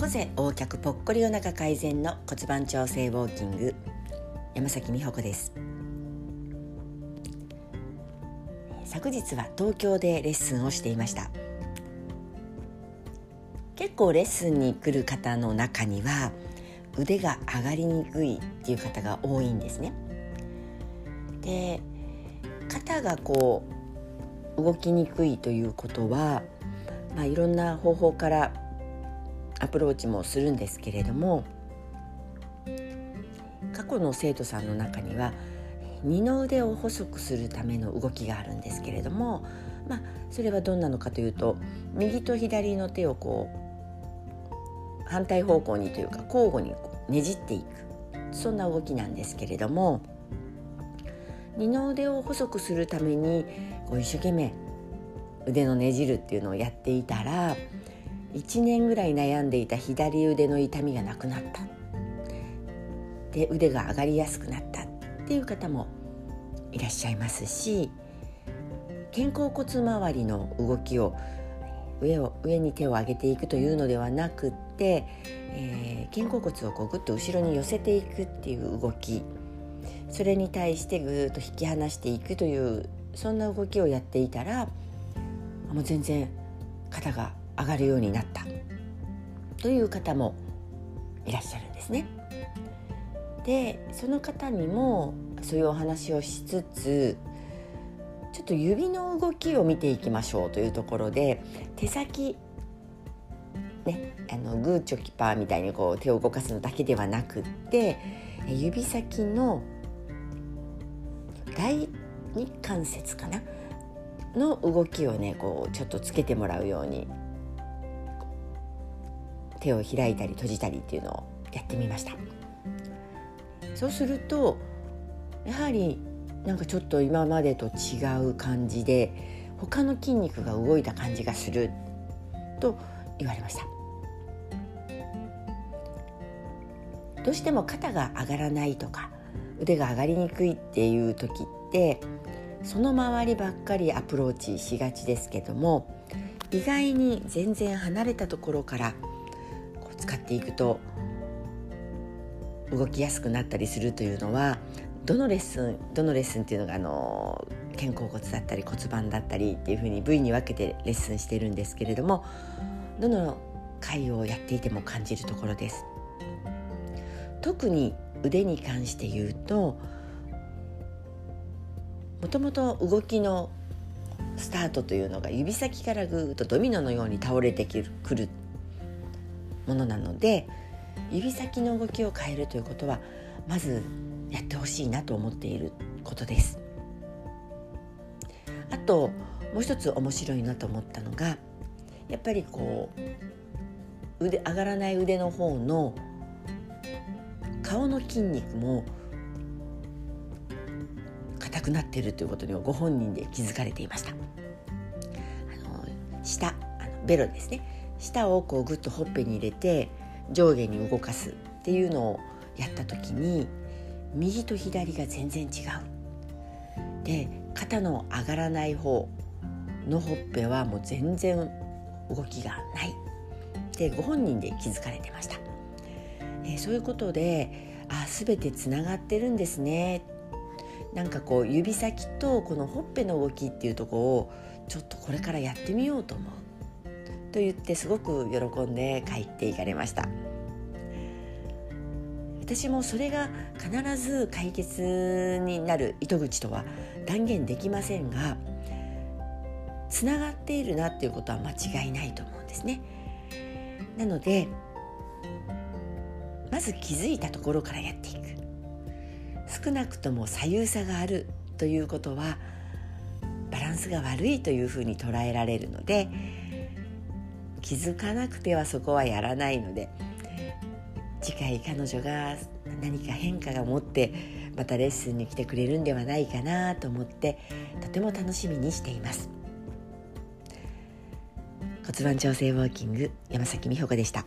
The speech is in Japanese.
猫背横脚ぽっこりお腹改善の骨盤調整ウォーキング山崎美穂子です。昨日は東京でレッスンをしていました。結構レッスンに来る方の中には腕が上がりにくいっていう方が多いんですね。で肩がこう動きにくいということは、まあ、いろんな方法からアプローチもするんですけれども過去の生徒さんの中には二の腕を細くするための動きがあるんですけれども、まあ、それはどんなのかというと右と左の手をこう反対方向にというか交互にねじっていくそんな動きなんですけれども二の腕を細くするためにこう一生懸命腕のねじるっていうのをやっていたら1年ぐらい悩んでいた左腕の痛みがなくなった。で腕が上がりやすくなったっていう方もいらっしゃいますし肩甲骨周りの動きを上を上に手を上げていくというのではなくって、えー、肩甲骨をこうぐっと後ろに寄せていくっていう動き。それに対してぐーっと引き離していくというそんな動きをやっていたらもう全然肩が上がるようになったという方もいらっしゃるんですね。でその方にもそういうお話をしつつちょっと指の動きを見ていきましょうというところで手先ねあのグーチョキパーみたいにこう手を動かすのだけではなくって指先の第二関節かな？の動きをねこうちょっとつけてもらうように手を開いたり閉じたりっていうのをやってみました。そうするとやはりなんかちょっと今までと違う感じで他の筋肉が動いた感じがすると言われました。どうしても肩が上がらないとか腕が上がりにくいっていう時ってその周りばっかりアプローチしがちですけども意外に全然離れたところから使っていくと動きやすくなったりするというのはどのレッスンどのレッスンっていうのがあの肩甲骨だったり骨盤だったりっていうふうに部位に分けてレッスンしてるんですけれどもどの回をやっていても感じるところです。特に腕に関して言うともともと動きのスタートというのが指先からぐーっとドミノのように倒れてくるものなので指先の動きを変えるということはまずやってほしいなと思っていることです。あともう一つ面白いなと思ったのがやっぱりこう腕上がらない腕の方の顔の筋肉も硬くなっているということにご本人で気づかれていましたあの下あのベロですね舌をこうグッとほっぺに入れて上下に動かすっていうのをやった時に右と左が全然違う。で肩の上がらない方のほっぺはもう全然動きがない。でご本人で気づかれてました、えー、そういうことであ全てつながってるんですね。なんかこう指先とこのほっぺの動きっていうとこをちょっとこれからやってみようと思う。と言ってすごく喜んで帰っていかれました。私もそれが必ず解決になる糸口とは断言できませんがつながっているなっていうことは間違いないと思うんですね。なのでまず気づいたところからやっていく。少なくとも左右差があるということはバランスが悪いというふうに捉えられるので気づかなくてはそこはやらないので次回彼女が何か変化が持ってまたレッスンに来てくれるんではないかなと思ってとても楽しみにしています骨盤調整ウォーキング山崎美穂子でした。